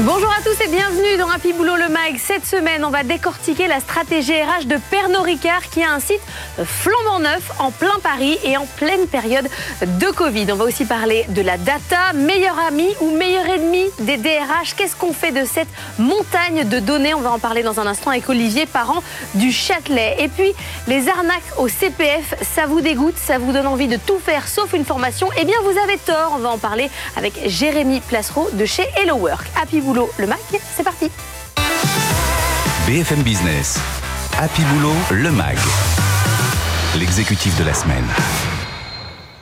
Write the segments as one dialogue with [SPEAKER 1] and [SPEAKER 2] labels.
[SPEAKER 1] Bonjour à tous et bienvenue dans Happy Boulot le Mag. Cette semaine, on va décortiquer la stratégie RH de Pernod Ricard qui a un site flambant neuf en plein Paris et en pleine période de Covid. On va aussi parler de la data, meilleur ami ou meilleur ennemi des DRH. Qu'est-ce qu'on fait de cette montagne de données? On va en parler dans un instant avec Olivier Parent du Châtelet. Et puis, les arnaques au CPF, ça vous dégoûte, ça vous donne envie de tout faire sauf une formation? Eh bien, vous avez tort. On va en parler avec Jérémy Placereau de chez Hello Work. Happy Boulot, le Mac, c'est parti.
[SPEAKER 2] BFM Business, Happy Boulot, le MAG, l'exécutif de la semaine.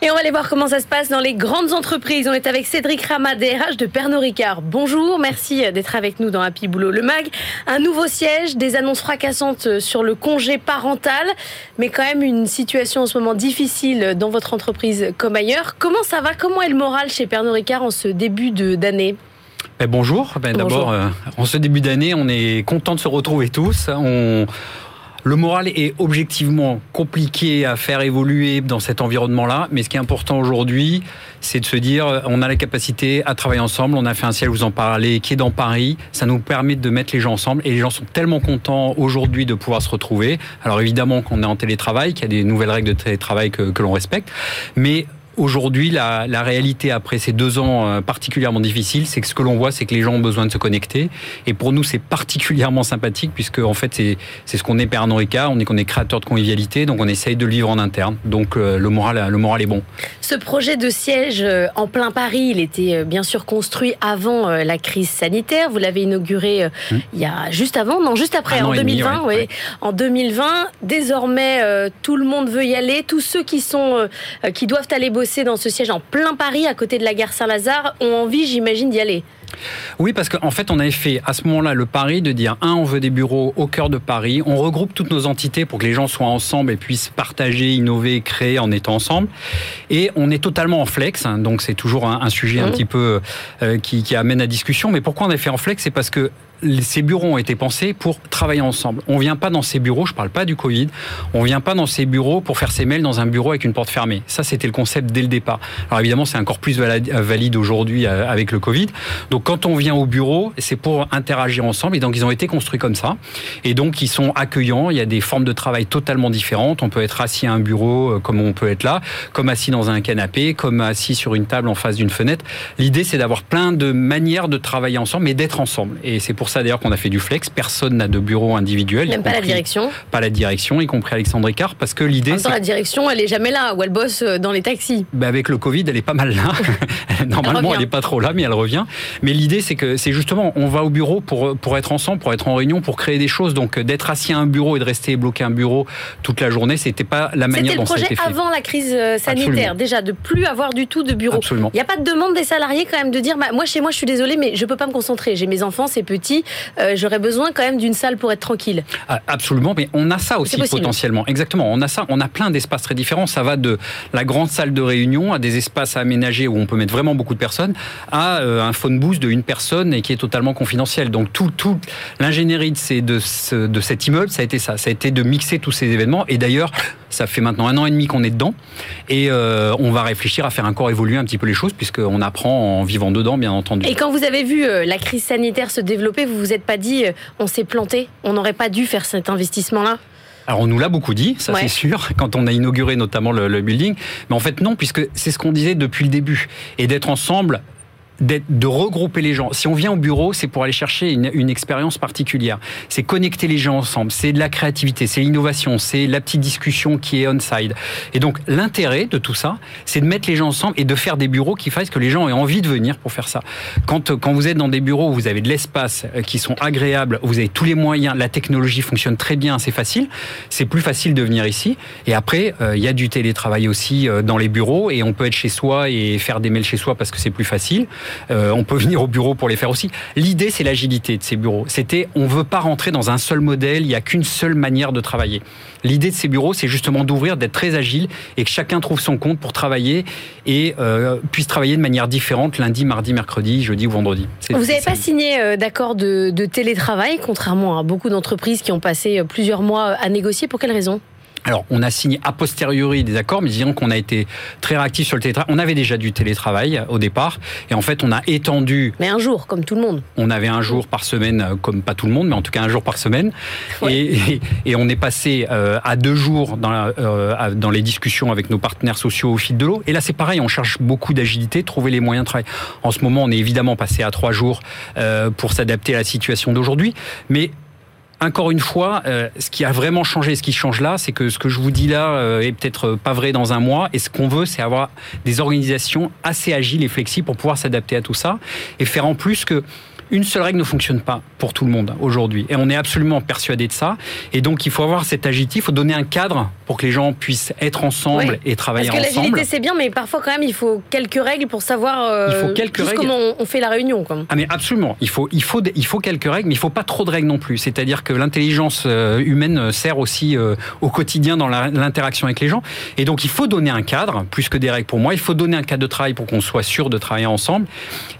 [SPEAKER 1] Et on va aller voir comment ça se passe dans les grandes entreprises. On est avec Cédric Rama, DRH de Pernod Ricard. Bonjour, merci d'être avec nous dans Happy Boulot le Mag. Un nouveau siège, des annonces fracassantes sur le congé parental, mais quand même une situation en ce moment difficile dans votre entreprise comme ailleurs. Comment ça va? Comment est le moral chez Pernod Ricard en ce début d'année?
[SPEAKER 3] Ben, bonjour. Ben, D'abord, euh, en ce début d'année, on est content de se retrouver tous. On, le moral est objectivement compliqué à faire évoluer dans cet environnement-là, mais ce qui est important aujourd'hui, c'est de se dire, on a la capacité à travailler ensemble. On a fait un ciel, vous en parlez, qui est dans Paris. Ça nous permet de mettre les gens ensemble, et les gens sont tellement contents aujourd'hui de pouvoir se retrouver. Alors évidemment qu'on est en télétravail, qu'il y a des nouvelles règles de télétravail que, que l'on respecte, mais Aujourd'hui, la, la, réalité après ces deux ans euh, particulièrement difficiles, c'est que ce que l'on voit, c'est que les gens ont besoin de se connecter. Et pour nous, c'est particulièrement sympathique puisque en fait, c'est ce qu'on est Pernod Ricard, on est qu'on est créateur de convivialité, donc on essaye de le vivre en interne. Donc euh, le moral, le moral est bon.
[SPEAKER 1] Ce projet de siège euh, en plein Paris, il était bien sûr construit avant la crise sanitaire. Vous l'avez inauguré hum. il y a juste avant, non, juste après, en 2020. oui. En 2020, désormais, tout le monde veut y aller. Tous ceux qui sont, qui doivent aller bosser dans ce siège en plein Paris, à côté de la gare Saint-Lazare, ont envie, j'imagine, d'y aller.
[SPEAKER 3] Oui, parce qu'en fait, on avait fait à ce moment-là le pari de dire un, on veut des bureaux au cœur de Paris, on regroupe toutes nos entités pour que les gens soient ensemble et puissent partager, innover, créer en étant ensemble. Et on est totalement en flex, hein, donc c'est toujours un, sujet un mmh. petit peu euh, qui, qui amène à discussion. Mais pourquoi on a fait en flex? C'est parce que ces bureaux ont été pensés pour travailler ensemble. On vient pas dans ces bureaux, je parle pas du Covid, on vient pas dans ces bureaux pour faire ses mails dans un bureau avec une porte fermée. Ça, c'était le concept dès le départ. Alors évidemment, c'est encore plus valide aujourd'hui euh, avec le Covid. Donc quand on vient au bureau, c'est pour interagir ensemble. Et donc ils ont été construits comme ça. Et donc ils sont accueillants. Il y a des formes de travail totalement différentes. On peut être assis à un bureau euh, comme on peut être là, comme assis dans un canapé, comme assis sur une table en face d'une fenêtre. L'idée, c'est d'avoir plein de manières de travailler ensemble, mais d'être ensemble. Et c'est pour ça d'ailleurs qu'on a fait du flex. Personne n'a de bureau individuel.
[SPEAKER 1] Même pas la direction.
[SPEAKER 3] Pas la direction, y compris Alexandre Ricard, parce que l'idée.
[SPEAKER 1] la direction, elle est jamais là, ou elle bosse euh, dans les taxis.
[SPEAKER 3] Ben avec le Covid, elle est pas mal là. Normalement, elle, est pas trop là, mais elle revient. Mais l'idée, c'est que c'est justement, on va au bureau pour pour être ensemble, pour être en réunion, pour créer des choses. Donc d'être assis à un bureau et de rester bloqué à un bureau toute la journée, c'était pas la manière dont ça a été fait.
[SPEAKER 1] C'était le projet avant la crise euh, sanitaire, déjà de plus avoir du tout de bureau.
[SPEAKER 3] Absolument.
[SPEAKER 1] Il n'y a pas de demande des salariés quand même de dire, bah, moi chez moi, je suis désolé, mais je peux pas me concentrer. J'ai mes enfants, c'est petit. Euh, j'aurais besoin quand même d'une salle pour être tranquille.
[SPEAKER 3] Ah, absolument, mais on a ça aussi potentiellement. Exactement, on a ça. On a plein d'espaces très différents. Ça va de la grande salle de réunion à des espaces aménagés où on peut mettre vraiment beaucoup de personnes à euh, un phone booth de une personne et qui est totalement confidentiel. Donc tout, tout l'ingénierie de, de, de cet immeuble, ça a été ça. Ça a été de mixer tous ces événements. Et d'ailleurs, ça fait maintenant un an et demi qu'on est dedans. Et euh, on va réfléchir à faire encore évoluer un petit peu les choses puisqu'on apprend en vivant dedans, bien entendu.
[SPEAKER 1] Et quand vous avez vu euh, la crise sanitaire se développer, vous vous êtes pas dit on s'est planté, on n'aurait pas dû faire cet investissement-là?
[SPEAKER 3] Alors on nous l'a beaucoup dit, ça c'est sûr, quand on a inauguré notamment le, le, building, mais en fait non, puisque c'est ce qu'on disait depuis le début, et d'être ensemble de regrouper les gens. Si on vient au bureau, c'est pour aller chercher une, une expérience particulière. C'est connecter les gens ensemble. C'est de la créativité, c'est l'innovation, c'est la petite discussion qui est on-side. Et donc, l'intérêt de tout ça, c'est de mettre les gens ensemble et de faire des bureaux qui fassent que les gens aient envie de venir pour faire ça. Quand, quand vous êtes dans des bureaux où vous avez de l'espace, euh, qui sont agréables, vous avez tous les moyens, la technologie fonctionne très bien, c'est facile, c'est plus facile de venir ici. Et après, euh, il y a du télétravail aussi euh, dans les bureaux et on peut être chez soi et faire des mails chez soi parce que c'est plus facile. On peut venir au bureau pour les faire aussi. L'idée, c'est l'agilité de ces bureaux. C'était, on veut pas rentrer dans un seul modèle. Il n'y a qu'une seule manière de travailler. L'idée de ces bureaux, c'est justement d'ouvrir, d'être très agile et que chacun trouve son compte pour travailler et puisse travailler de manière différente lundi, mardi, mercredi, jeudi ou vendredi.
[SPEAKER 1] Vous n'avez pas signé d'accord de, de télétravail, contrairement à beaucoup d'entreprises qui ont passé plusieurs mois à négocier. Pour quelle raison?
[SPEAKER 3] Alors, on a signé a posteriori des accords, mais disons qu'on a été très réactif sur le télétravail. On avait déjà du télétravail au départ, et en fait, on a étendu.
[SPEAKER 1] Mais un jour, comme tout le monde.
[SPEAKER 3] On avait un jour par semaine, euh, comme pas tout le monde, mais en tout cas un jour par semaine. Et, et, on est passé euh, à deux jours dans, euh, dans les discussions avec nos partenaires sociaux au fil de l'eau. Et là, c'est pareil, on cherche beaucoup d'agilité, trouver les moyens de travail. En ce moment, on est évidemment passé à trois jours pour s'adapter à la situation d'aujourd'hui, mais encore une fois, euh, ce qui a vraiment changé, ce qui change là, c'est que ce que je vous dis là euh, est peut-être pas vrai dans un mois. Et ce qu'on veut, c'est avoir des organisations assez agiles et flexibles pour pouvoir s'adapter à tout ça et faire en plus que une seule règle ne fonctionne pas pour tout le monde aujourd'hui. Et on est absolument persuadé de ça. Et donc, il faut avoir cet agilité, il faut donner un cadre pour que les gens puissent être ensemble et travailler ensemble.
[SPEAKER 1] Parce que l'agilité, c'est bien, mais parfois, quand même, il faut quelques règles pour savoir euh, il faut quelques règles. comment on fait la réunion.
[SPEAKER 3] Ah, mais absolument. Il faut, il, faut, il faut quelques règles, mais il ne faut pas trop de règles non plus. C'est-à-dire que l'intelligence euh, humaine sert aussi euh, au quotidien dans l'interaction avec les gens. Et donc, il faut donner un cadre, plus que des règles pour moi. Il faut donner un cadre de travail pour qu'on soit sûr de travailler ensemble.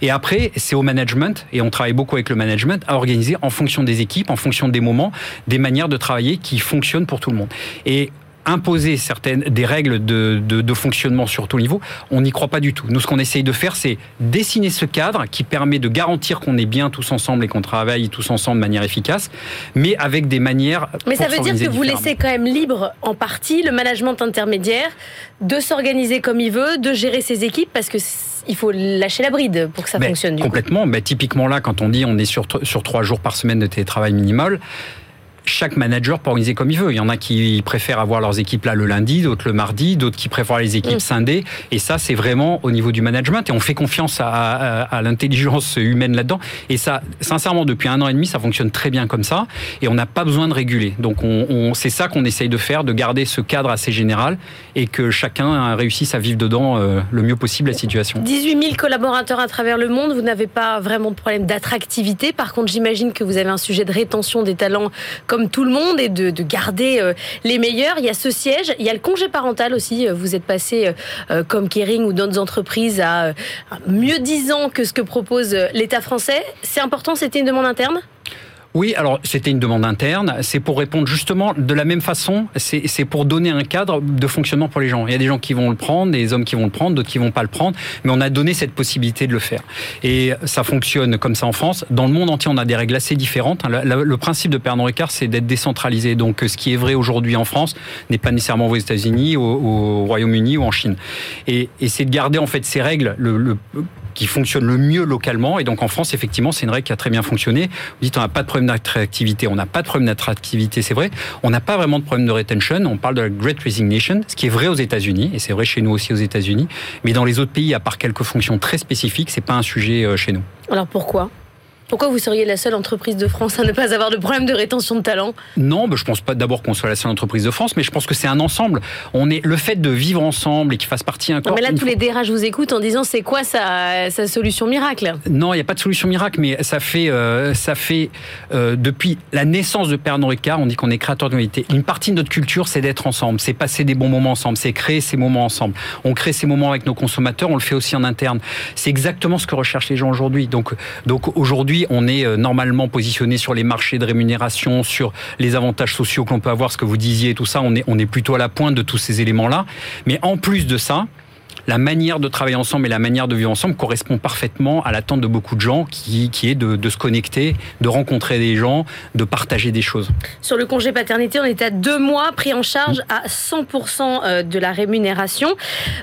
[SPEAKER 3] Et après, c'est au management, et on travaille beaucoup avec le management, à organiser en fonction des équipes, en fonction des moments, des manières de travailler qui fonctionnent pour tout le monde. Et imposer certaines des règles de, de, fonctionnement sur tout niveau, on n'y croit pas du tout. Nous, ce qu'on essaye de faire, c'est dessiner ce cadre qui permet de garantir qu'on est bien tous ensemble et qu'on travaille tous ensemble de manière efficace, mais avec des manières.
[SPEAKER 1] Mais ça veut dire que vous laissez quand même libre en partie le management intermédiaire de s'organiser comme il veut, de gérer ses équipes, parce que il faut lâcher la bride pour que ça fonctionne. Du
[SPEAKER 3] complètement.
[SPEAKER 1] Mais
[SPEAKER 3] typiquement là, quand on dit on est sur, sur trois jours par semaine de télétravail minimal, chaque manager peut organiser comme il veut. Il y en a qui préfèrent avoir leurs équipes là le lundi, d'autres le mardi, d'autres qui préfèrent les équipes mm. scindées. Et ça, c'est vraiment au niveau du management. Et on fait confiance à, l'intelligence humaine là-dedans. Et ça, sincèrement, depuis un an et demi, ça fonctionne très bien comme ça. Et on n'a pas besoin de réguler. Donc, on, c'est ça qu'on essaye de faire, de garder ce cadre assez général et que chacun réussisse à vivre dedans euh, le mieux possible la situation.
[SPEAKER 1] 18 000 collaborateurs à travers le monde. Vous n'avez pas vraiment de problème d'attractivité. Par contre, j'imagine que vous avez un sujet de rétention des talents comme tout le monde et de, garder euh, les meilleurs. Il y a ce siège, il y a le congé parental aussi. Vous êtes passé, euh, comme Kering ou d'autres entreprises, à mieux disant que ce que propose l'État français. C'est important, c'était une demande interne?
[SPEAKER 3] Oui, alors c'était une demande interne. C'est pour répondre justement de la même façon. C'est pour donner un cadre de fonctionnement pour les gens. Il y a des gens qui vont le prendre, des hommes qui vont le prendre, d'autres qui vont pas le prendre. Mais on a donné cette possibilité de le faire. Et ça fonctionne comme ça en France. Dans le monde entier, on a des règles assez différentes. Le, principe de Pernod Ricard, c'est d'être décentralisé. Donc ce qui est vrai aujourd'hui en France n'est pas nécessairement aux États-Unis, au, Royaume-Uni ou en Chine. Et, et c'est de garder en fait ces règles le, le qui fonctionne le mieux localement. Et donc en France, effectivement, c'est une règle qui a très bien fonctionné. Vous dites, on n'a pas de problème d'attractivité. On n'a pas de problème d'attractivité, c'est vrai. On n'a pas vraiment de problème de retention. On parle de la Great Resignation, ce qui est vrai aux États-Unis, et c'est vrai chez nous aussi aux États-Unis. Mais dans les autres pays, à part quelques fonctions très spécifiques, c'est pas un sujet euh, chez nous.
[SPEAKER 1] Alors pourquoi? Pourquoi vous seriez la seule entreprise de France à ne pas avoir de problème de rétention de talent?
[SPEAKER 3] Non, bah, je pense pas d'abord qu'on soit la seule entreprise de France, mais je pense que c'est un ensemble. On est le fait de vivre ensemble et qu'il fasse partie un corps.
[SPEAKER 1] mais là, tous les DRH vous écoutent en disant c'est quoi sa, sa, solution miracle?
[SPEAKER 3] Non, il n'y a pas de solution miracle, mais ça fait, euh, ça fait euh, depuis la naissance de Pernod Ricard, on dit qu'on est créateur de. Une partie de notre culture, c'est d'être ensemble, c'est passer des bons moments ensemble, c'est créer ces moments ensemble. On crée ces moments avec nos consommateurs, on le fait aussi en interne. C'est exactement ce que recherchent les gens aujourd'hui. Donc, donc aujourd'hui, on est euh, normalement positionné sur les marchés de rémunération, sur les avantages sociaux que l'on peut avoir, ce que vous disiez, tout ça. On est, on est plutôt à la pointe de tous ces éléments-là. Mais en plus de ça, la manière de travailler ensemble et la manière de vivre ensemble correspond parfaitement à l'attente de beaucoup de gens qui, qui est de, se connecter, de rencontrer des gens, de partager des choses.
[SPEAKER 1] Sur le congé paternité, on est à deux mois pris en charge à 100% euh, de la rémunération.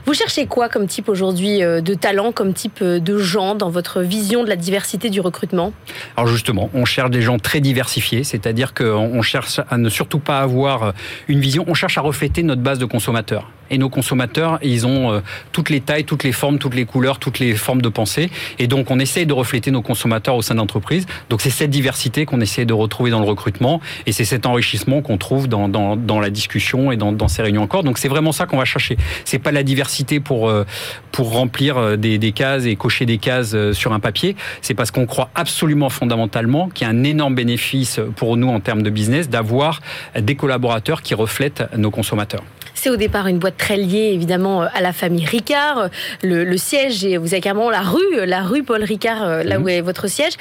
[SPEAKER 1] Vous cherchez quoi comme type aujourd'hui euh, de talent, comme type euh, de gens dans votre vision de la diversité du recrutement?
[SPEAKER 3] Alors justement, on cherche des gens très diversifiés, c'est-à-dire qu'on cherche à ne surtout pas avoir une vision, on cherche à refléter notre base de consommateurs. Et nos consommateurs, ils ont euh, toutes les tailles, toutes les formes, toutes les couleurs, toutes les formes de pensée. Et donc, on essaye de refléter nos consommateurs au sein d'entreprise. Donc, c'est cette diversité qu'on essaie de retrouver dans le recrutement et c'est cet enrichissement qu'on trouve dans, dans, dans, la discussion et dans, dans ces réunions encore. Donc, c'est vraiment ça qu'on va chercher. C'est pas la diversité pour, euh, pour remplir des, des cases et cocher des cases sur un papier. C'est parce qu'on croit absolument fondamentalement qu'il y a un énorme bénéfice pour nous en termes de business d'avoir des collaborateurs qui reflètent nos consommateurs.
[SPEAKER 1] C'est au départ une boîte très liée évidemment à la famille Ricard. Le, siège, et vous avez carrément la rue, la rue Paul Ricard, euh, là mhm. où est votre siège.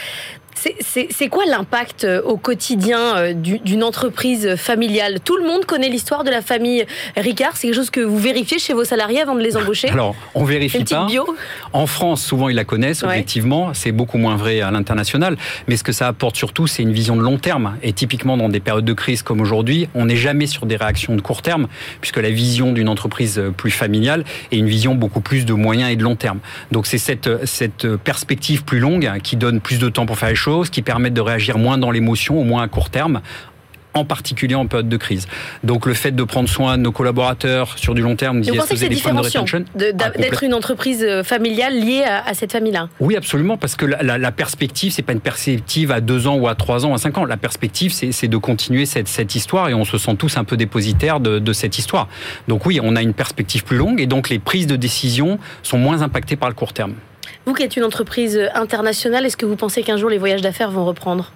[SPEAKER 1] C'est quoi l'impact euh, au quotidien euh, d'une entreprise familiale? Tout le monde connaît l'histoire de la famille Ricard. C'est quelque chose que vous vérifiez chez vos salariés avant de les embaucher?
[SPEAKER 3] Alors, on vérifie pas. En France, souvent, ils la connaissent, objectivement. C'est beaucoup moins vrai à l'international. Mais ce que ça apporte surtout, c'est une vision de long terme. Et typiquement, dans des périodes de crise comme aujourd'hui, on n'est jamais sur des réactions de court terme, puisque la vision d'une entreprise plus familiale est une vision beaucoup plus de moyen et de long terme. Donc, c'est cette, cette perspective plus longue qui donne plus de temps pour faire les choses qui permettent de réagir moins dans l'émotion, au moins à court terme, en particulier en période de crise. Donc le fait de prendre soin de nos collaborateurs sur du long terme,
[SPEAKER 1] vous pensez que c'est différent ah, d'être une entreprise euh, familiale liée à, cette famille-là?
[SPEAKER 3] Oui, absolument, parce que la, la, perspective, c'est pas une perspective à deux ans ou à trois ans, à cinq ans. La perspective, c'est de continuer cette, cette, histoire et on se sent tous un peu dépositaires de, de cette histoire. Donc oui, on a une perspective plus longue et donc les prises de décision sont moins impactées par le court terme.
[SPEAKER 1] Vous qui êtes une entreprise internationale, est-ce que vous pensez qu'un jour les voyages d'affaires vont reprendre?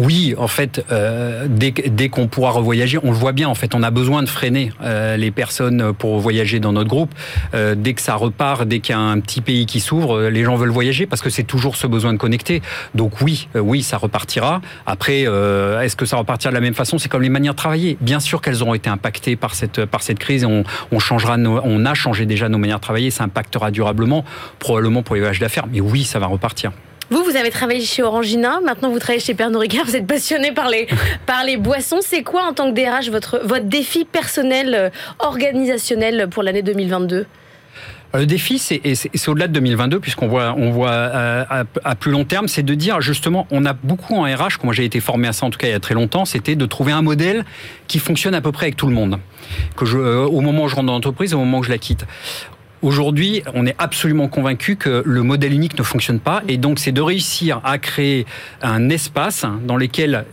[SPEAKER 3] Oui, en fait, euh, dès, dès qu'on pourra revoyager, on le voit bien. En fait, on a besoin de freiner euh, les personnes pour voyager dans notre groupe. Euh, dès que ça repart, dès qu'il y a un petit pays qui s'ouvre, les gens veulent voyager parce que c'est toujours ce besoin de connecter. Donc oui, oui, ça repartira. Après, est-ce que ça repartira de la même façon? C'est comme les manières de travailler. Bien sûr qu'elles auront été impactées par cette par cette crise. On, on changera, on a changé déjà nos manières de travailler. Ça impactera durablement, probablement pour les voyages d'affaires. Mais oui, ça va repartir.
[SPEAKER 1] Vous, vous avez travaillé chez Orangina, maintenant vous travaillez chez Pernod Ricard, vous êtes passionné par les, par les boissons. C'est quoi en tant que DRH votre, votre défi personnel, euh, organisationnel pour l'année 2022
[SPEAKER 3] le défi, c'est au-delà de 2022, puisqu'on voit, on voit euh, à, plus long terme, c'est de dire justement, on a beaucoup en RH, moi j'ai été formé à ça en tout cas il y a très longtemps, c'était de trouver un modèle qui fonctionne à peu près avec tout le monde, que je, euh, au moment où je rentre dans l'entreprise, au moment où je la quitte. Aujourd'hui, on est absolument convaincu que le modèle unique ne fonctionne pas, et donc c'est de réussir à créer un espace dans lequel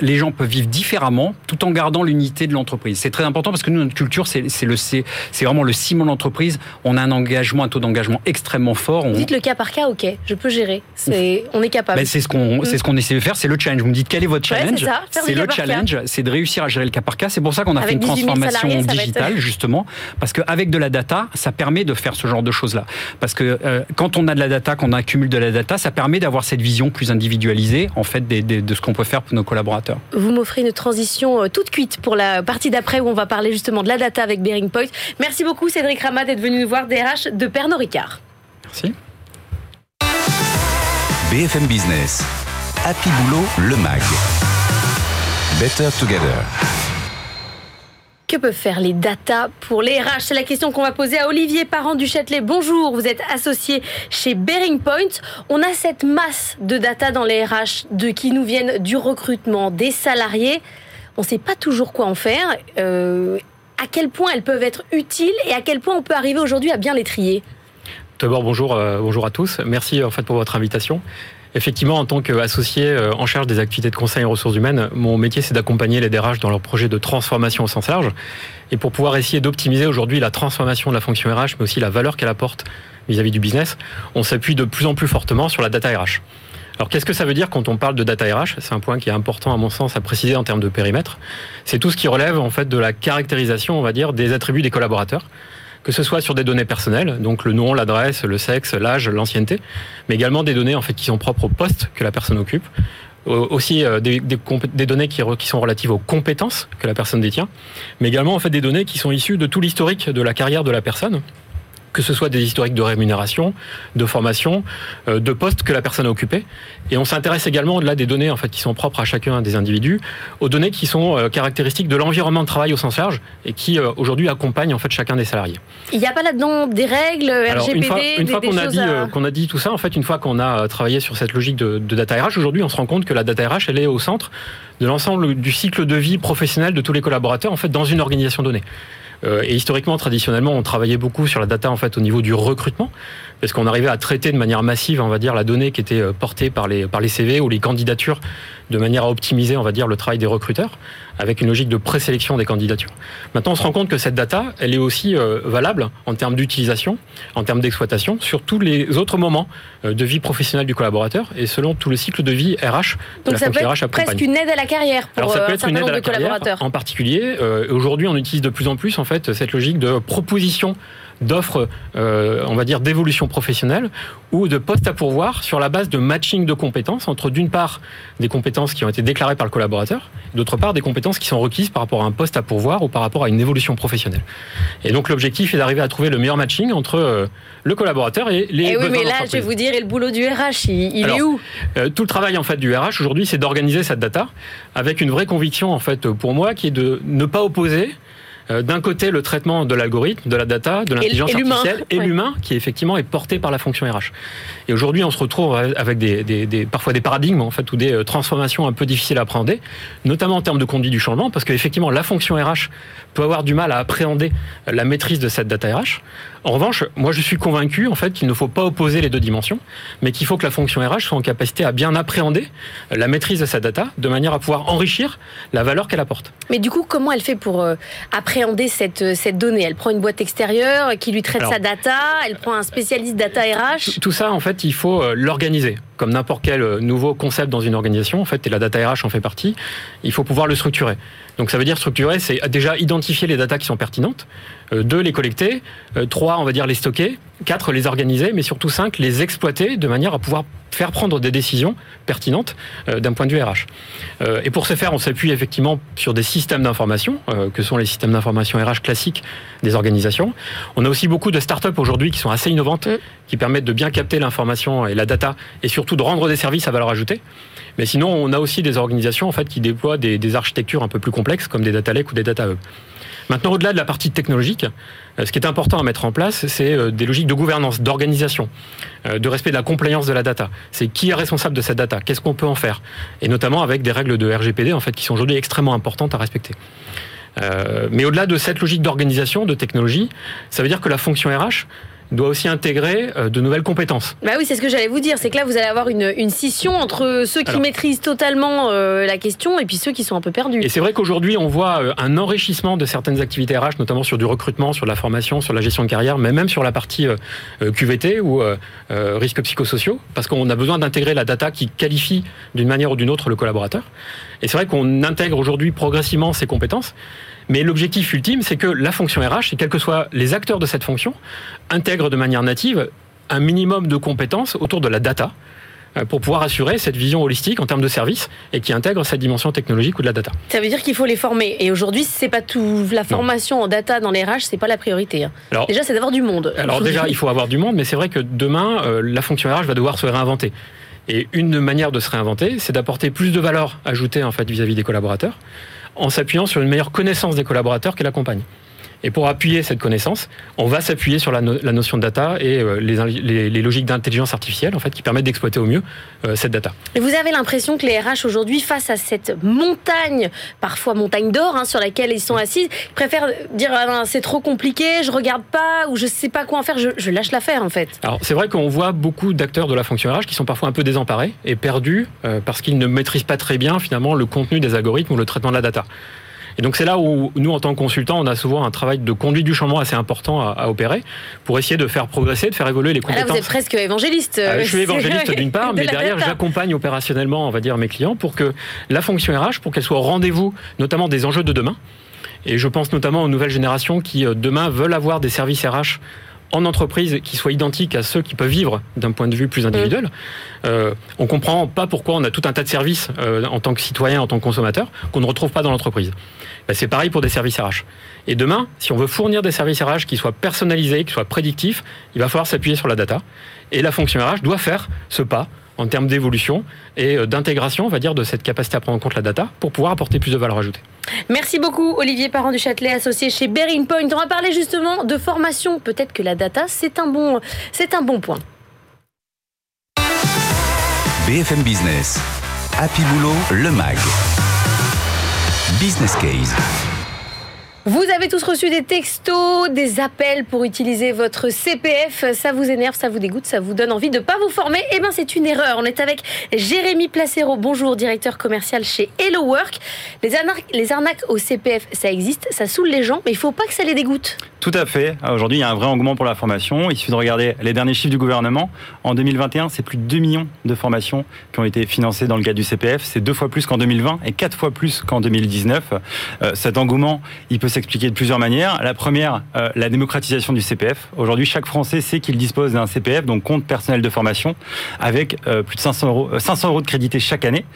[SPEAKER 3] les gens peuvent vivre différemment tout en gardant l'unité de l'entreprise. C'est très important parce que nous, notre culture, c'est le c'est vraiment le ciment de l'entreprise. On a un engagement, un taux d'engagement extrêmement fort. On...
[SPEAKER 1] Dites le cas par cas, ok, je peux gérer. C'est, on est capable.
[SPEAKER 3] Ben, c'est ce qu'on, ce qu'on essaie de faire. C'est le challenge. Vous me dites quel est votre challenge C'est le challenge, c'est de réussir à gérer le cas par cas. C'est pour ça qu'on a fait une transformation digitale justement, parce qu'avec de la data, ça permet de faire ce genre de choses là. Parce que euh, quand on a de la data, qu'on accumule de la data, ça permet d'avoir cette vision plus individualisée en fait de ce qu'on peut faire pour nos collaborateurs.
[SPEAKER 1] Vous m'offrez une transition euh, toute cuite pour la partie d'après où on va parler justement de la data avec Bearing Point. Merci beaucoup Cédric Ramat d'être venu nous voir DRH de Pernod Ricard.
[SPEAKER 3] Merci.
[SPEAKER 2] BFM Business. Happy Boulot, le MAG. Better Together.
[SPEAKER 1] Que peuvent faire les data pour les RH C'est la question qu'on va poser à Olivier Parent du Châtelet. Bonjour, vous êtes associé chez Bearing Point. On a cette masse de data dans les RH de qui nous viennent du recrutement, des salariés. On ne sait pas toujours quoi en faire. Euh, à quel point elles peuvent être utiles et à quel point on peut arriver aujourd'hui à bien les trier
[SPEAKER 4] D'abord, bonjour, euh, bonjour à tous. Merci en fait pour votre invitation. Effectivement, en tant qu'associé euh, en charge des activités de conseil en ressources humaines, mon métier c'est d'accompagner les DRH dans leur projet de transformation au sens large. Et pour pouvoir essayer d'optimiser aujourd'hui la transformation de la fonction RH, mais aussi la valeur qu'elle apporte vis-à-vis du business, on s'appuie de plus en plus fortement sur la data RH. Alors qu'est-ce que ça veut dire quand on parle de data RH C'est un point qui est important à mon sens à préciser en termes de périmètre. C'est tout ce qui relève en fait de la caractérisation, on va dire, des attributs des collaborateurs que ce soit sur des données personnelles, donc le nom, l'adresse, le sexe, l'âge, l'ancienneté, mais également des données en fait qui sont propres au poste que la personne occupe, aussi euh, des, données qui, qui, sont relatives aux compétences que la personne détient, mais également en fait des données qui sont issues de tout l'historique de la carrière de la personne, que ce soit des historiques de rémunération, de formation, euh, de postes que la personne a occupés. Et on s'intéresse également, au-delà des données en fait, qui sont propres à chacun des individus, aux données qui sont euh, caractéristiques de l'environnement de travail au sens large et qui euh, aujourd'hui accompagnent en fait, chacun des salariés.
[SPEAKER 1] Il n'y a pas là-dedans des règles, RGPD,
[SPEAKER 4] Une fois, une fois qu'on a,
[SPEAKER 1] dit,
[SPEAKER 4] qu'on a dit tout ça, en fait, une fois qu'on a travaillé sur cette logique de, de data RH, aujourd'hui on se rend compte que la data RH, elle est au centre de l'ensemble du cycle de vie professionnel de tous les collaborateurs en fait, dans une organisation donnée. Et historiquement, traditionnellement, on travaillait beaucoup sur la data en fait au niveau du recrutement, parce qu'on arrivait à traiter de manière massive, on va dire, la donnée qui était portée par les par les CV ou les candidatures, de manière à optimiser, on va dire, le travail des recruteurs, avec une logique de présélection des candidatures. Maintenant, on se rend compte que cette data, elle est aussi valable en termes d'utilisation, en termes d'exploitation, sur tous les autres moments de vie professionnelle du collaborateur et selon tout le cycle de vie RH.
[SPEAKER 1] Donc ça peut être presque une aide à la carrière pour Alors, ça peut être une aide à la carrière,
[SPEAKER 4] en particulier. Aujourd'hui, on utilise de plus en plus en fait cette logique de proposition d'offres, euh, on va dire, d'évolution professionnelle ou de postes à pourvoir sur la base de matching de compétences entre, d'une part, des compétences qui ont été déclarées par le collaborateur, d'autre part, des compétences qui sont requises par rapport à un poste à pourvoir ou par rapport à une évolution professionnelle. Et donc, l'objectif est d'arriver à trouver le meilleur matching entre euh, le collaborateur et les. Et eh
[SPEAKER 1] oui, mais là, je vais vous dire, et le boulot du RH, il, est où?
[SPEAKER 4] euh, Tout le travail en fait du RH aujourd'hui, c'est d'organiser cette data avec une vraie conviction en fait pour moi, qui est de ne pas opposer d'un côté le traitement de l'algorithme, de la data, de l'intelligence artificielle et l'humain qui effectivement est porté par la fonction RH. Et aujourd'hui, on se retrouve avec des, parfois des paradigmes en fait ou des euh, transformations un peu difficiles à appréhender, notamment en termes de conduite du changement, parce qu'effectivement la fonction RH peut avoir du mal à appréhender la maîtrise de cette data RH. En revanche, moi je suis convaincu en fait qu'il ne faut pas opposer les deux dimensions, mais qu'il faut que la fonction RH soit en capacité à bien appréhender la maîtrise de sa data de manière à pouvoir enrichir la valeur qu'elle apporte.
[SPEAKER 1] Mais du coup, comment elle fait pour euh, appréhender cette, euh, cette donnée? Elle prend une boîte extérieure qui lui traite sa data, elle prend un spécialiste data RH?
[SPEAKER 4] Tout ça, en fait, il faut euh, l'organiser comme n'importe quel nouveau concept dans une organisation, en fait, et la data RH en fait partie, il faut pouvoir le structurer. Donc ça veut dire structurer, c'est déjà identifier les datas qui sont pertinentes, euh, deux, les collecter, euh, trois, on va dire les stocker, quatre, les organiser, mais surtout cinq, les exploiter de manière à pouvoir faire prendre des décisions pertinentes euh, d'un point de vue RH. et pour ce faire, on s'appuie effectivement sur des systèmes d'information, que sont les systèmes d'information RH classiques des organisations. On a aussi beaucoup de startups aujourd'hui qui sont assez innovantes, qui permettent de bien capter l'information et la data, et surtout de rendre des services à valeur ajoutée. Mais sinon, on a aussi des organisations en fait qui déploient des, des architectures un peu plus complexes, comme des data lakes ou des data hubs. Maintenant, au-delà de la partie technologique, euh, ce qui est important à mettre en place, c'est euh, des logiques de gouvernance, d'organisation, euh, de respect de la compliance de la data. C'est qui est responsable de cette data, qu'est-ce qu'on peut en faire, et notamment avec des règles de RGPD en fait qui sont aujourd'hui extrêmement importantes à respecter. mais au-delà de cette logique d'organisation, de technologie, ça veut dire que la fonction RH doit aussi intégrer euh, de nouvelles compétences.
[SPEAKER 1] Bah oui, c'est ce que j'allais vous dire. C'est que là, vous allez avoir une, une scission entre ceux qui maîtrisent totalement euh, la question et puis ceux qui sont un peu perdus.
[SPEAKER 4] Et c'est vrai qu'aujourd'hui, on voit euh, un enrichissement de certaines activités RH, notamment sur du recrutement, sur la formation, sur la gestion de carrière, mais même sur la partie QVT ou risques psychosociaux, parce qu'on a besoin d'intégrer la data qui qualifie d'une manière ou d'une autre le collaborateur. Et c'est vrai qu'on intègre aujourd'hui progressivement ces compétences. Mais l'objectif ultime, c'est que la fonction RH, et quels que soient les acteurs de cette fonction, intègrent de manière native un minimum de compétences autour de la data euh, pour pouvoir assurer cette vision holistique en termes de services et qui intègre cette dimension technologique ou de la data.
[SPEAKER 1] Ça veut dire qu'il faut les former. Et aujourd'hui, c'est pas tout. La formation en data dans les RH, c'est pas la priorité. Hein. Alors, déjà, c'est d'avoir du monde.
[SPEAKER 4] Alors déjà, il faut avoir du monde, mais c'est vrai que demain, euh, la fonction RH va devoir se réinventer. Et une manière de se réinventer, c'est d'apporter plus de valeur ajoutée en fait vis-à-vis -vis des collaborateurs en s'appuyant sur une meilleure connaissance des collaborateurs qui l'accompagnent. Et pour appuyer cette connaissance, on va s'appuyer sur la, notion de data et euh, les, logiques d'intelligence artificielle en fait, qui permettent d'exploiter au mieux euh, cette data.
[SPEAKER 1] Et vous avez l'impression que les RH aujourd'hui, face à cette montagne, parfois montagne d'or, hein, sur laquelle ils sont assis, préfèrent dire ah c'est trop compliqué, je regarde pas ou je sais pas quoi en faire, je, lâche l'affaire en fait.
[SPEAKER 4] Alors c'est vrai qu'on voit beaucoup d'acteurs de la fonction RH qui sont parfois un peu désemparés et perdus euh, parce qu'ils ne maîtrisent pas très bien finalement le contenu des algorithmes ou le traitement de la data. Et donc c'est là où nous, en tant que consultants, on a souvent un travail de conduite du changement assez important à, opérer pour essayer de faire progresser, de faire évoluer les compétences.
[SPEAKER 1] Ah là, vous êtes presque évangéliste.
[SPEAKER 4] Ah, je suis évangéliste d'une part, mais derrière, j'accompagne opérationnellement, on va dire, mes clients pour que la fonction RH, pour qu'elle soit au rendez-vous, notamment des enjeux de demain. Et je pense notamment aux nouvelles générations qui, euh, demain, veulent avoir des services RH en entreprise qui soient identiques à ceux qui peuvent vivre d'un point de vue plus individuel. On Euh, on comprend pas pourquoi on a tout un tas de services euh, en tant que citoyen, en tant que consommateur, qu'on ne retrouve pas dans l'entreprise. Ben, c'est pareil pour des services RH. Et demain, si on veut fournir des services RH qui soient personnalisés, qui soient prédictifs, il va falloir s'appuyer sur la data. Et la fonction RH doit faire ce pas en termes d'évolution et euh, d'intégration, on va dire, de cette capacité à prendre en compte la data pour pouvoir apporter plus de valeur ajoutée.
[SPEAKER 1] Merci beaucoup, Olivier Parent du Châtelet, associé chez Bearing Point. On va parler justement de formation. Peut-être que la data, c'est un bon, c'est un bon point.
[SPEAKER 2] BFM Business, Happy Boulot, le MAG. Business Case.
[SPEAKER 1] Vous avez tous reçu des textos, des appels pour utiliser votre CPF. Ça vous énerve, ça vous dégoûte, ça vous donne envie de ne pas vous former. Eh bien, c'est une erreur. On est avec Jérémy Placero. Bonjour, directeur commercial chez Hello Work. Les, arnaques, au CPF, ça existe, ça saoule les gens, mais il ne faut pas que ça les dégoûte.
[SPEAKER 5] Tout à fait. Aujourd'hui, il y a un vrai engouement pour la formation. Il suffit de regarder les derniers chiffres du gouvernement. En 2021, c'est plus de 2 millions de formations qui ont été financées dans le cadre du CPF. C'est deux fois plus qu'en 2020 et quatre fois plus qu'en 2019. Euh, cet engouement, il peut s'expliquer de plusieurs manières. La première, euh, la démocratisation du CPF. Aujourd'hui, chaque Français sait qu'il dispose d'un CPF, donc compte personnel de formation, avec euh, plus de 500 euros, 500 euros de crédité chaque année.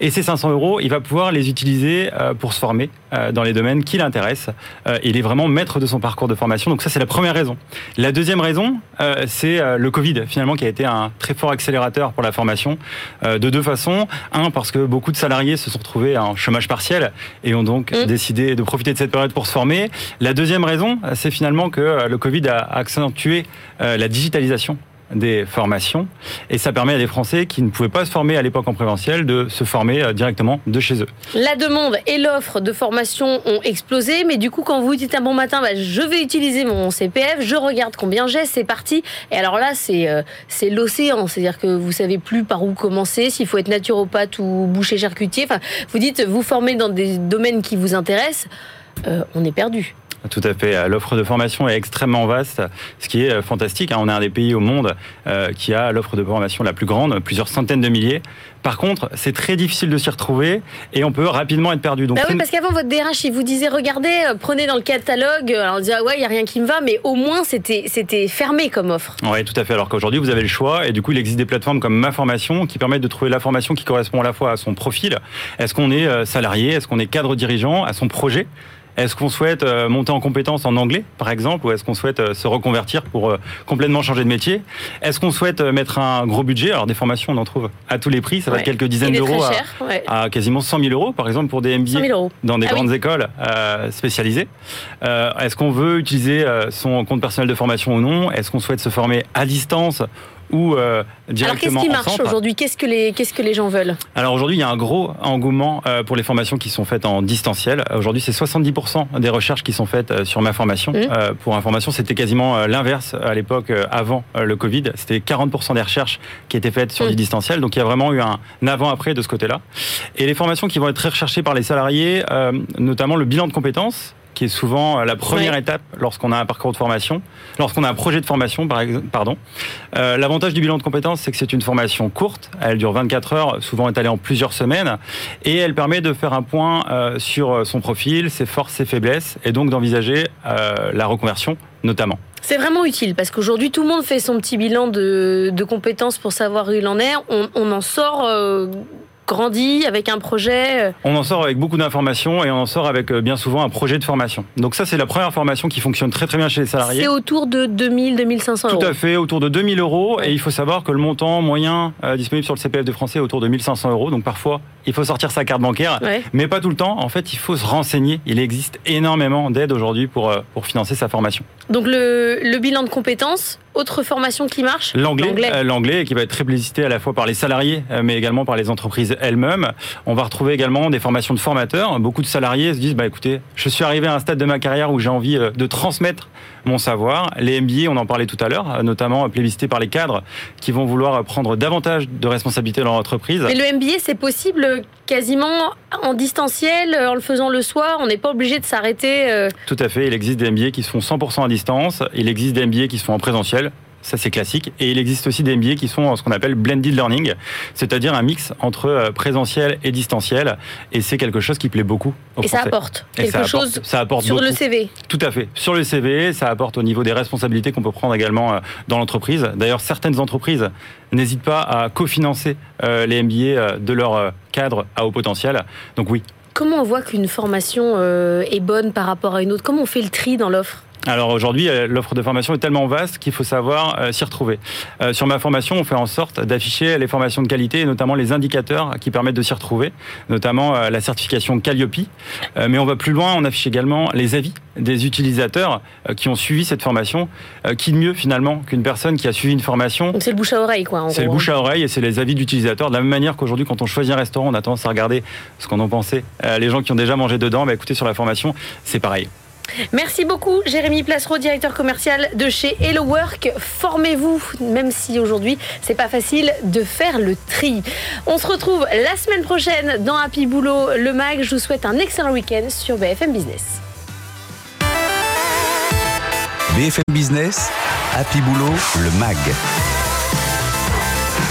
[SPEAKER 5] Et ces 500 euros, il va pouvoir les utiliser pour se former dans les domaines qui l'intéressent. il est vraiment maître de son parcours de formation. Donc ça, c'est la première raison. La deuxième raison, c'est le Covid, finalement, qui a été un très fort accélérateur pour la formation, de deux façons. Un, parce que beaucoup de salariés se sont retrouvés en chômage partiel et ont donc mmh. décidé de profiter de cette période pour se former. La deuxième raison, c'est finalement que euh, le Covid a accentué euh, la digitalisation des formations et ça permet à des Français qui ne pouvaient pas se former à l'époque en présentiel de se former euh, directement de chez eux.
[SPEAKER 1] La demande et l'offre de formation ont explosé, mais du coup quand vous dites un bon matin, bah, je vais utiliser mon CPF, je regarde combien j'ai, c'est parti. Et alors là c'est c'est l'océan, c'est-à-dire que vous savez plus par où commencer, s'il faut être naturopathe ou boucher charcutier. Enfin, vous dites vous formez dans des domaines qui vous intéressent. Euh, on est perdu.
[SPEAKER 5] Tout à fait. L'offre de formation est extrêmement vaste, ce qui est euh, fantastique. Hein. On est un des pays au monde euh, qui a l'offre de formation la plus grande, plusieurs centaines de milliers. Par contre, c'est très difficile de s'y retrouver et on peut rapidement être perdu.
[SPEAKER 1] Donc bah oui, parce qu'avant, votre DRH, il vous disait regardez, prenez dans le catalogue. Alors on disait ah ouais, il n'y a rien qui me va, mais au moins c'était fermé comme offre.
[SPEAKER 5] Oui, tout à fait. Alors qu'aujourd'hui, vous avez le choix et du coup, il existe des plateformes comme Ma Formation qui permettent de trouver la formation qui correspond à la fois à son profil. Est-ce qu'on est salarié? Est-ce qu'on est cadre dirigeant? À son projet? Est-ce qu'on souhaite euh, monter en compétence en anglais, par exemple, ou est-ce qu'on souhaite euh, se reconvertir pour euh, complètement changer de métier? Est-ce qu'on souhaite mettre un gros budget? Alors des formations, on en trouve à tous les prix, ça va de quelques dizaines d'euros à, quasiment 100 000 euros, par exemple, pour des MBA dans des ah grandes écoles spécialisées. est-ce qu'on veut utiliser son compte personnel de formation ou non? Est-ce qu'on souhaite se former à distance ou euh, directement
[SPEAKER 1] Alors qu'est-ce qui marche aujourd'hui? Qu'est-ce que les qu'est-ce que les gens veulent?
[SPEAKER 5] Alors aujourd'hui, il y a un gros engouement euh, pour les formations qui sont faites en distanciel. Aujourd'hui, c'est 70% des recherches qui sont faites euh, sur ma formation. Mmh. pour information, c'était quasiment l'inverse à l'époque avant le Covid. C'était 40% des recherches qui étaient faites sur mmh. du distanciel. Donc il y a vraiment eu un avant-après de ce côté-là. Et les formations qui vont être très recherchées par les salariés, notamment le bilan de compétences qui est souvent euh, la première étape lorsqu'on a un parcours de formation, lorsqu'on a un projet de formation, par exemple, pardon. Euh, l'avantage du bilan de compétences, c'est que c'est une formation courte, elle dure 24 heures, souvent étalée en plusieurs semaines, et elle permet de faire un point euh, sur son profil, ses forces, ses faiblesses, et donc d'envisager la reconversion notamment.
[SPEAKER 1] C'est vraiment utile parce qu'aujourd'hui tout le monde fait son petit bilan de, compétences pour savoir où il en est. On, en sort grandi avec un projet euh.
[SPEAKER 5] On en sort avec beaucoup d'informations et on en sort avec euh, bien souvent un projet de formation. Donc ça, c'est la première formation qui fonctionne très très bien chez les salariés.
[SPEAKER 1] C'est autour de 2000, 2500 euros.
[SPEAKER 5] Tout à fait, autour de 2000 euros. Et il faut savoir que le montant moyen euh, disponible sur le CPF de français est autour de 1500 euros. Donc parfois, il faut sortir sa carte bancaire, mais pas tout le temps. En fait, il faut se renseigner. Il existe énormément d'aides aujourd'hui pour, pour financer sa formation.
[SPEAKER 1] Donc le, le bilan de compétences, autre formation qui marche
[SPEAKER 5] L'anglais, l'anglais qui va être très plébiscité à la fois par les salariés, mais également par les entreprises elles-mêmes. On va retrouver également des formations de formateurs. Beaucoup de salariés se disent, bah écoutez, je suis arrivé à un stade de ma carrière où j'ai envie euh, de transmettre mon savoir. Les MBA, on en parlait tout à l'heure, euh, notamment plébiscités par les cadres qui vont vouloir prendre davantage de responsabilités dans leur entreprise.
[SPEAKER 1] Mais le MBA, c'est possible quasiment en distanciel, en le faisant le soir. On n'est pas obligé de s'arrêter. Euh.
[SPEAKER 5] Tout à fait. Il existe des MBA qui se font 100% à distance. Il existe des MBA qui se font en présentiel ça c'est classique. Et il existe aussi des MBA qui sont ce qu'on appelle blended learning, c'est-à-dire un mix entre euh, présentiel et distanciel. Et c'est quelque chose qui plaît beaucoup. Aux
[SPEAKER 1] et ça apporte quelque chose ça apporte sur le CV.
[SPEAKER 5] Tout à fait. Sur le CV, ça apporte au niveau des responsabilités qu'on peut prendre également euh, dans l'entreprise. D'ailleurs, certaines entreprises n'hésitent pas à cofinancer euh, les MBA de leur cadre à haut potentiel. Donc oui.
[SPEAKER 1] Comment on voit qu'une formation est bonne par rapport à une autre? Comment on fait le tri dans l'offre?
[SPEAKER 5] Alors aujourd'hui, euh, l'offre de formation est tellement vaste qu'il faut savoir euh, s'y retrouver. Euh, sur ma formation, on fait en sorte d'afficher les formations de qualité et notamment les indicateurs qui permettent de s'y retrouver, notamment la certification Calliope. mais on va plus loin, on affiche également les avis des utilisateurs qui ont suivi cette formation. qui de mieux finalement qu'une personne qui a suivi une formation
[SPEAKER 1] c'est le bouche à oreille quoi.
[SPEAKER 5] C'est le bouche à hein. oreille et c'est les avis d'utilisateurs. De la même manière qu'aujourd'hui, quand on choisit un restaurant, on a tendance à regarder ce qu'on en pensait. les gens qui ont déjà mangé dedans, bah, écoutez, sur la formation, c'est pareil.
[SPEAKER 1] Merci beaucoup, Jérémy Placereau, directeur commercial de chez Hello Work. Formez-vous, même si aujourd'hui, c'est pas facile de faire le tri. On se retrouve la semaine prochaine dans Happy Boulot, le MAG. Je vous souhaite un excellent week-end sur BFM Business.
[SPEAKER 2] BFM Business, Happy Boulot, le MAG.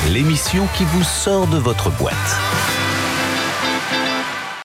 [SPEAKER 2] L'émission qui vous sort de votre boîte.